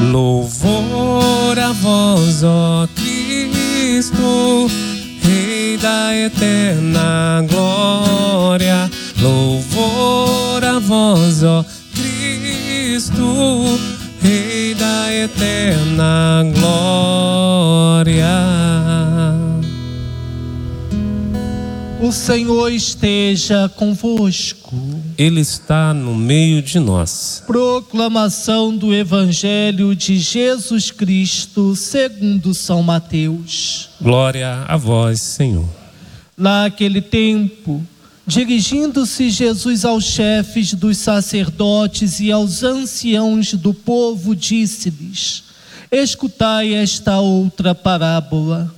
Louvor a vós, ó Cristo, Rei da eterna glória. Louvor a vós, ó Cristo, Rei da eterna glória. O Senhor esteja convosco. Ele está no meio de nós. Proclamação do Evangelho de Jesus Cristo, segundo São Mateus. Glória a vós, Senhor. Naquele tempo, dirigindo-se Jesus aos chefes dos sacerdotes e aos anciãos do povo, disse-lhes: Escutai esta outra parábola.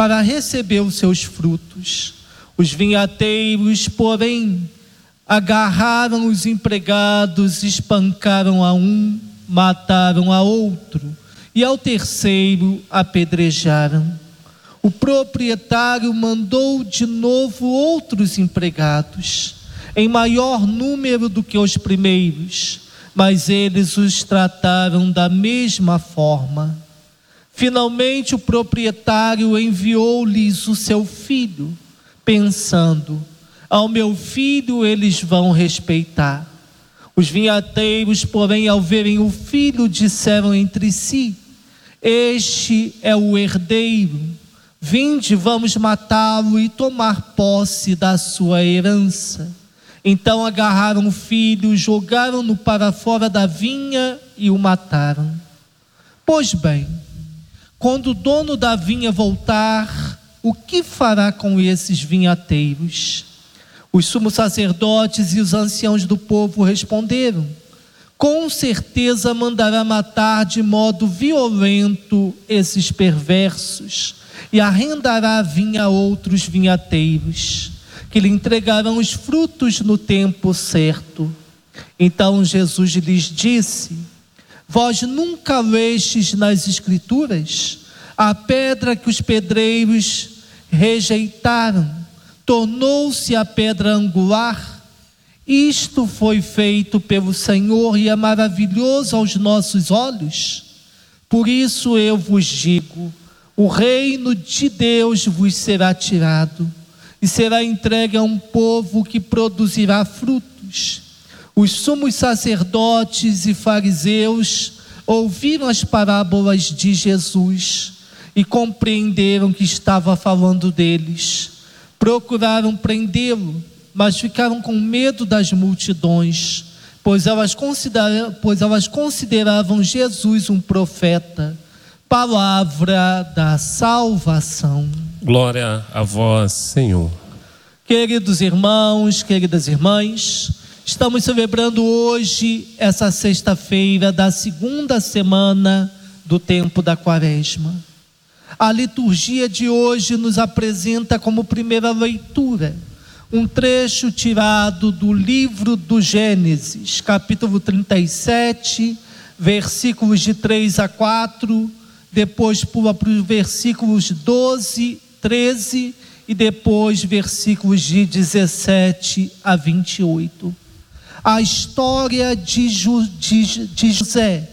para receber os seus frutos. Os vinhateiros, porém, agarraram os empregados, espancaram a um, mataram a outro, e ao terceiro apedrejaram. O proprietário mandou de novo outros empregados, em maior número do que os primeiros, mas eles os trataram da mesma forma. Finalmente, o proprietário enviou-lhes o seu filho, pensando: ao meu filho eles vão respeitar. Os vinhateiros, porém, ao verem o filho, disseram entre si: Este é o herdeiro. Vinde, vamos matá-lo e tomar posse da sua herança. Então agarraram o filho, jogaram-no para fora da vinha e o mataram. Pois bem, quando o dono da vinha voltar, o que fará com esses vinhateiros? Os sumos sacerdotes e os anciãos do povo responderam: Com certeza mandará matar de modo violento esses perversos e arrendará a vinha a outros vinhateiros, que lhe entregarão os frutos no tempo certo. Então Jesus lhes disse: Vós nunca lestes nas Escrituras a pedra que os pedreiros rejeitaram tornou-se a pedra angular. Isto foi feito pelo Senhor e é maravilhoso aos nossos olhos. Por isso eu vos digo: o reino de Deus vos será tirado e será entregue a um povo que produzirá frutos. Os sumos sacerdotes e fariseus ouviram as parábolas de Jesus e compreenderam que estava falando deles procuraram prendê-lo, mas ficaram com medo das multidões, pois elas, pois elas consideravam Jesus um profeta. Palavra da salvação. Glória a vós, Senhor. Queridos irmãos, queridas irmãs, estamos celebrando hoje, essa sexta-feira da segunda semana do tempo da Quaresma. A liturgia de hoje nos apresenta como primeira leitura um trecho tirado do livro do Gênesis, capítulo 37, versículos de 3 a 4, depois pula para os versículos 12, 13 e depois versículos de 17 a 28. A história de, de, de José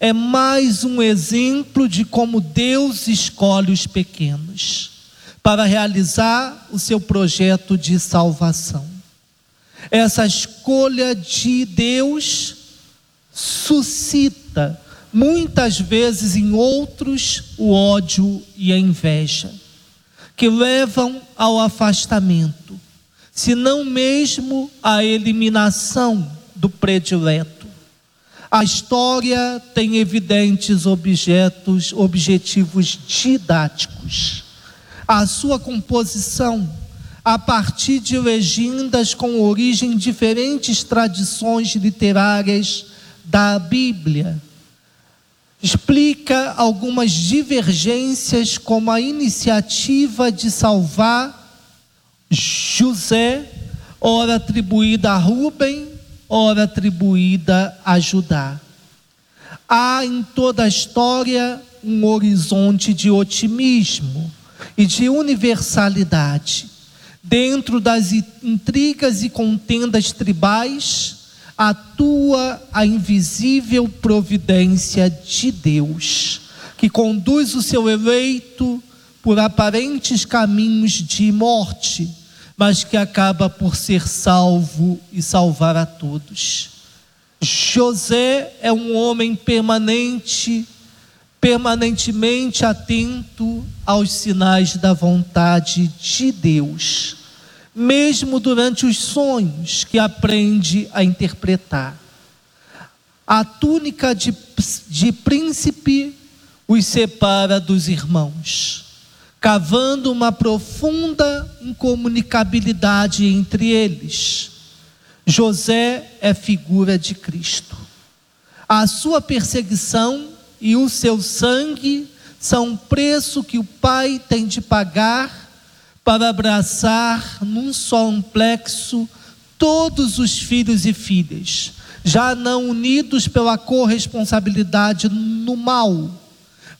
é mais um exemplo de como Deus escolhe os pequenos para realizar o seu projeto de salvação. Essa escolha de Deus suscita muitas vezes em outros o ódio e a inveja, que levam ao afastamento, se não mesmo à eliminação do predileto. A história tem evidentes objetos, objetivos didáticos. A sua composição, a partir de legendas com origem em diferentes tradições literárias da Bíblia, explica algumas divergências, como a iniciativa de salvar José, ora atribuída a Rubem, ora atribuída a Judá. Há em toda a história um horizonte de otimismo e de universalidade. Dentro das intrigas e contendas tribais, atua a invisível providência de Deus, que conduz o seu eleito por aparentes caminhos de morte, mas que acaba por ser salvo e salvar a todos. José é um homem permanente, permanentemente atento aos sinais da vontade de Deus mesmo durante os sonhos que aprende a interpretar. A túnica de, de príncipe os separa dos irmãos, cavando uma profunda incomunicabilidade entre eles. José é figura de Cristo. A sua perseguição e o seu sangue são o preço que o Pai tem de pagar para abraçar num só amplexo todos os filhos e filhas, já não unidos pela corresponsabilidade no mal,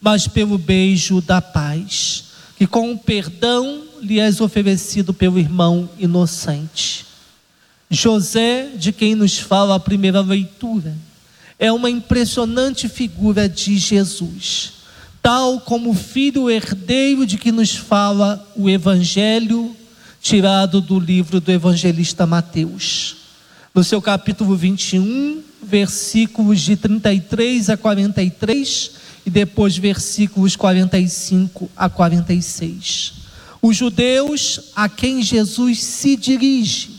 mas pelo beijo da paz, que com o perdão lhe és oferecido pelo irmão inocente. José, de quem nos fala a primeira leitura, é uma impressionante figura de Jesus tal como o filho herdeiro de que nos fala o Evangelho, tirado do livro do evangelista Mateus. No seu capítulo 21, versículos de 33 a 43 e depois versículos 45 a 46. Os judeus a quem Jesus se dirige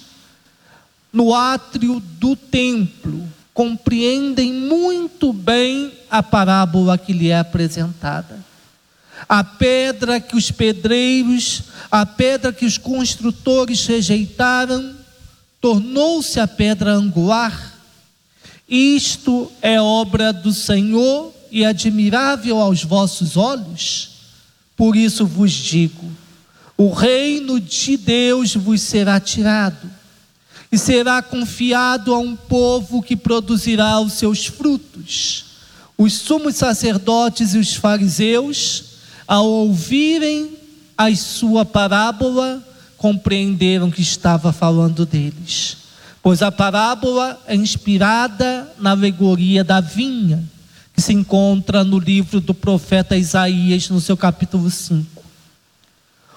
no átrio do templo compreendem muito bem a parábola que lhe é apresentada. A pedra que os pedreiros, a pedra que os construtores rejeitaram, tornou-se a pedra angular. Isto é obra do Senhor e admirável aos vossos olhos. Por isso vos digo: o reino de Deus vos será tirado e será confiado a um povo que produzirá os seus frutos. Os sumos sacerdotes e os fariseus, ao ouvirem a sua parábola, compreenderam que estava falando deles. Pois a parábola é inspirada na alegoria da vinha, se encontra no livro do profeta Isaías, no seu capítulo 5.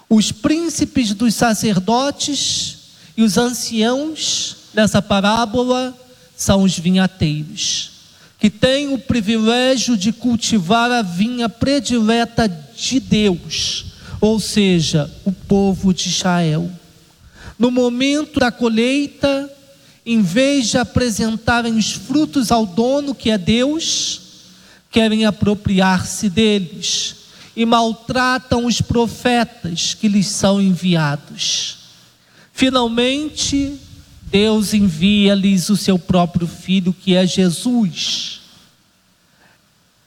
Os príncipes dos sacerdotes e os anciãos dessa parábola são os vinhateiros, que têm o privilégio de cultivar a vinha predileta de Deus, ou seja, o povo de Israel. No momento da colheita, em vez de apresentarem os frutos ao dono, que é Deus, querem apropriar-se deles e maltratam os profetas que lhes são enviados. Finalmente, Deus envia-lhes o seu próprio filho, que é Jesus.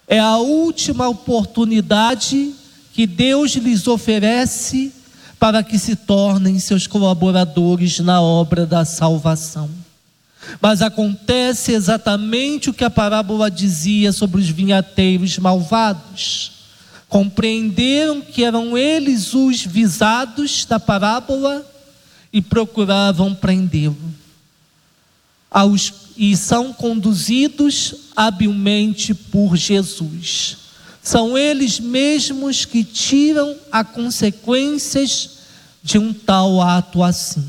É a última oportunidade que Deus lhes oferece para que se tornem seus colaboradores na obra da salvação. Mas acontece exatamente o que a parábola dizia sobre os vinhateiros malvados. Compreenderam que eram eles os visados da parábola e procuravam prendê-lo. E são conduzidos habilmente por Jesus. São eles mesmos que tiram as consequências de um tal ato assim.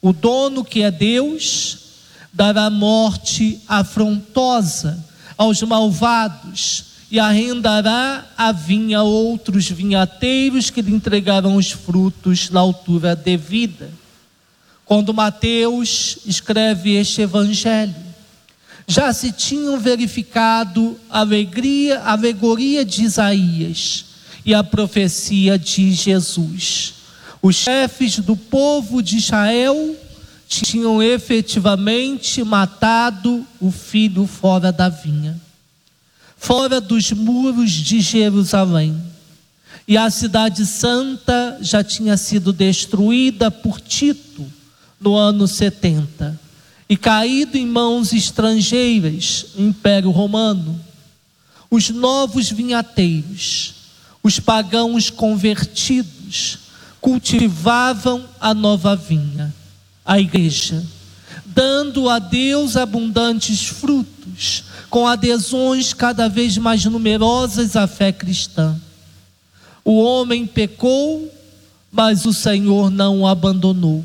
O dono, que é Deus, dará morte afrontosa aos malvados e arrendará a vinha a outros vinhateiros que lhe entregarão os frutos na altura devida. Quando Mateus escreve este evangelho, já se tinham verificado a alegria, a alegoria de Isaías e a profecia de Jesus. Os chefes do povo de Israel tinham efetivamente matado o filho fora da vinha. fora dos muros de Jerusalém. E a cidade santa já tinha sido destruída por Tito no ano 70 e caído em mãos estrangeiras, Império Romano. Os novos vinhateiros, os pagãos convertidos, cultivavam a nova vinha, a igreja, dando a Deus abundantes frutos, com adesões cada vez mais numerosas à fé cristã. O homem pecou, mas o Senhor não o abandonou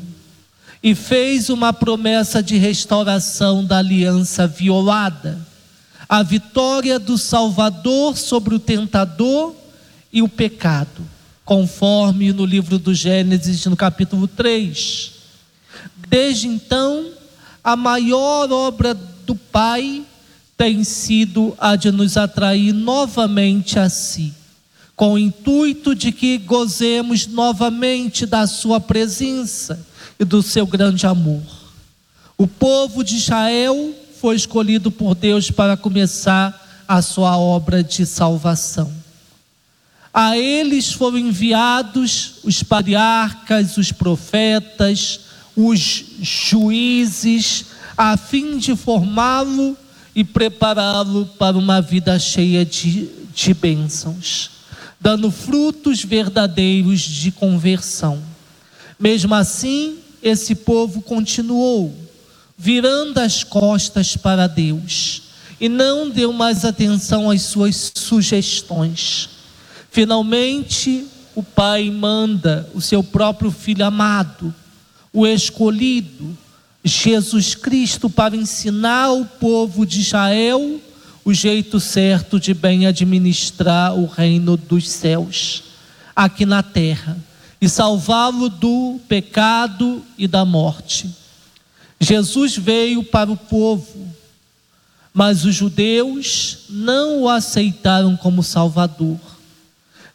e fez uma promessa de restauração da aliança violada, a vitória do Salvador sobre o tentador e o pecado, conforme no livro do Gênesis, no capítulo 3. Desde então, a maior obra do Pai tem sido a de nos atrair novamente a si, com o intuito de que gozemos novamente da Sua presença e do seu grande amor. O povo de Israel foi escolhido por Deus para começar a sua obra de salvação. A eles foram enviados os patriarcas, os profetas, os juízes, a fim de formá-lo e prepará-lo para uma vida cheia de, de bênçãos, dando frutos verdadeiros de conversão. Mesmo assim, esse povo continuou virando as costas para Deus e não deu mais atenção às suas sugestões. Finalmente, o Pai manda o seu próprio filho amado, o escolhido, Jesus Cristo, para ensinar o povo de Israel o jeito certo de bem administrar o reino dos céus aqui na terra e salvá-lo do pecado e da morte. Jesus veio para o povo, mas os judeus não o aceitaram como Salvador.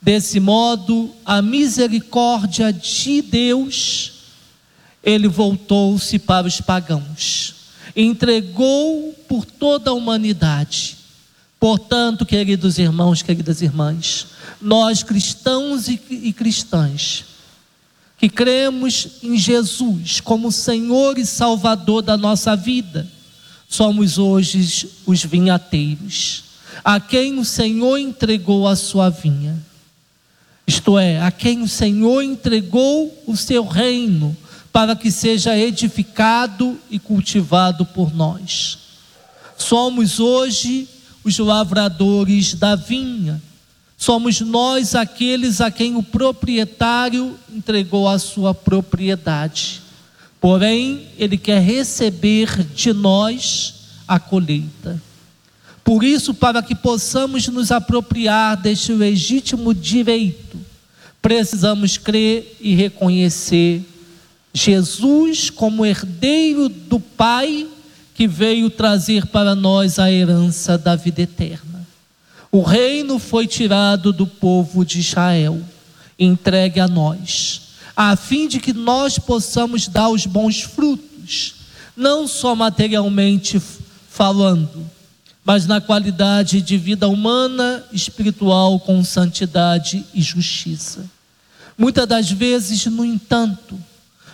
Desse modo, a misericórdia de Deus, ele voltou-se para os pagãos, entregou por toda a humanidade. Portanto, queridos irmãos, queridas irmãs, nós cristãos e, e cristãs, que cremos em Jesus como Senhor e Salvador da nossa vida, somos hoje os vinhateiros, a quem o Senhor entregou a sua vinha. Isto é, a quem o Senhor entregou o seu reino, para que seja edificado e cultivado por nós. Somos hoje os lavradores da vinha Somos nós aqueles a quem o proprietário entregou a sua propriedade. Porém, ele quer receber de nós a colheita. Por isso, para que possamos nos apropriar deste legítimo direito, precisamos crer e reconhecer Jesus como herdeiro do Pai que veio trazer para nós a herança da vida eterna. O reino foi tirado do povo de Israel, entregue a nós, a fim de que nós possamos dar os bons frutos, não só materialmente falando, mas na qualidade de vida humana, espiritual, com santidade e justiça. Muitas das vezes, no entanto,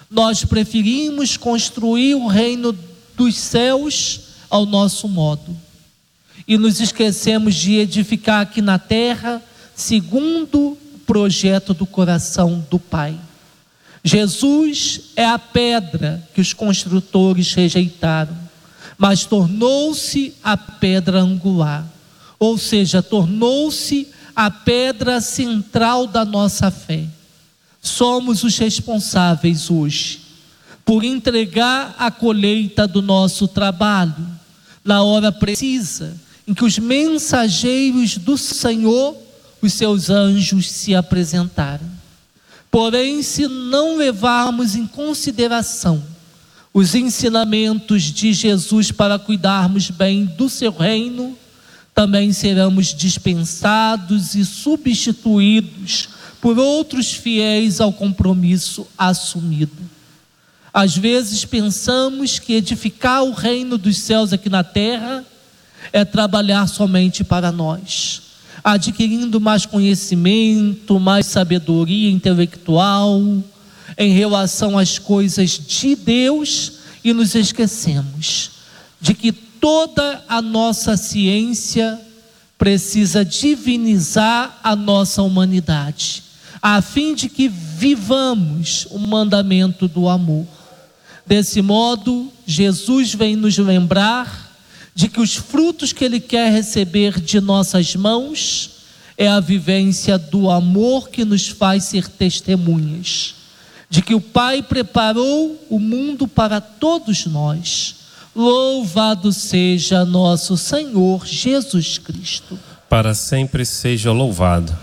nós preferimos construir o reino dos céus ao nosso modo e nos esquecemos de edificar aqui na terra segundo o projeto do coração do Pai. Jesus é a pedra que os construtores rejeitaram, mas tornou-se a pedra angular, ou seja, tornou-se a pedra central da nossa fé. Somos os responsáveis hoje por entregar a colheita do nosso trabalho na hora precisa em que os mensageiros do Senhor, os seus anjos, se apresentaram. Porém, se não levarmos em consideração os ensinamentos de Jesus para cuidarmos bem do seu reino, também seremos dispensados e substituídos por outros fiéis ao compromisso assumido. Às vezes pensamos que edificar o reino dos céus aqui na terra é trabalhar somente para nós, adquirindo mais conhecimento, mais sabedoria intelectual em relação às coisas de Deus e nos esquecemos de que toda a nossa ciência precisa divinizar a nossa humanidade, a fim de que vivamos o mandamento do amor. Desse modo, Jesus vem nos lembrar de que os frutos que Ele quer receber de nossas mãos é a vivência do amor que nos faz ser testemunhas, de que o Pai preparou o mundo para todos nós Louvado seja nosso Senhor Jesus Cristo. Para sempre seja louvado.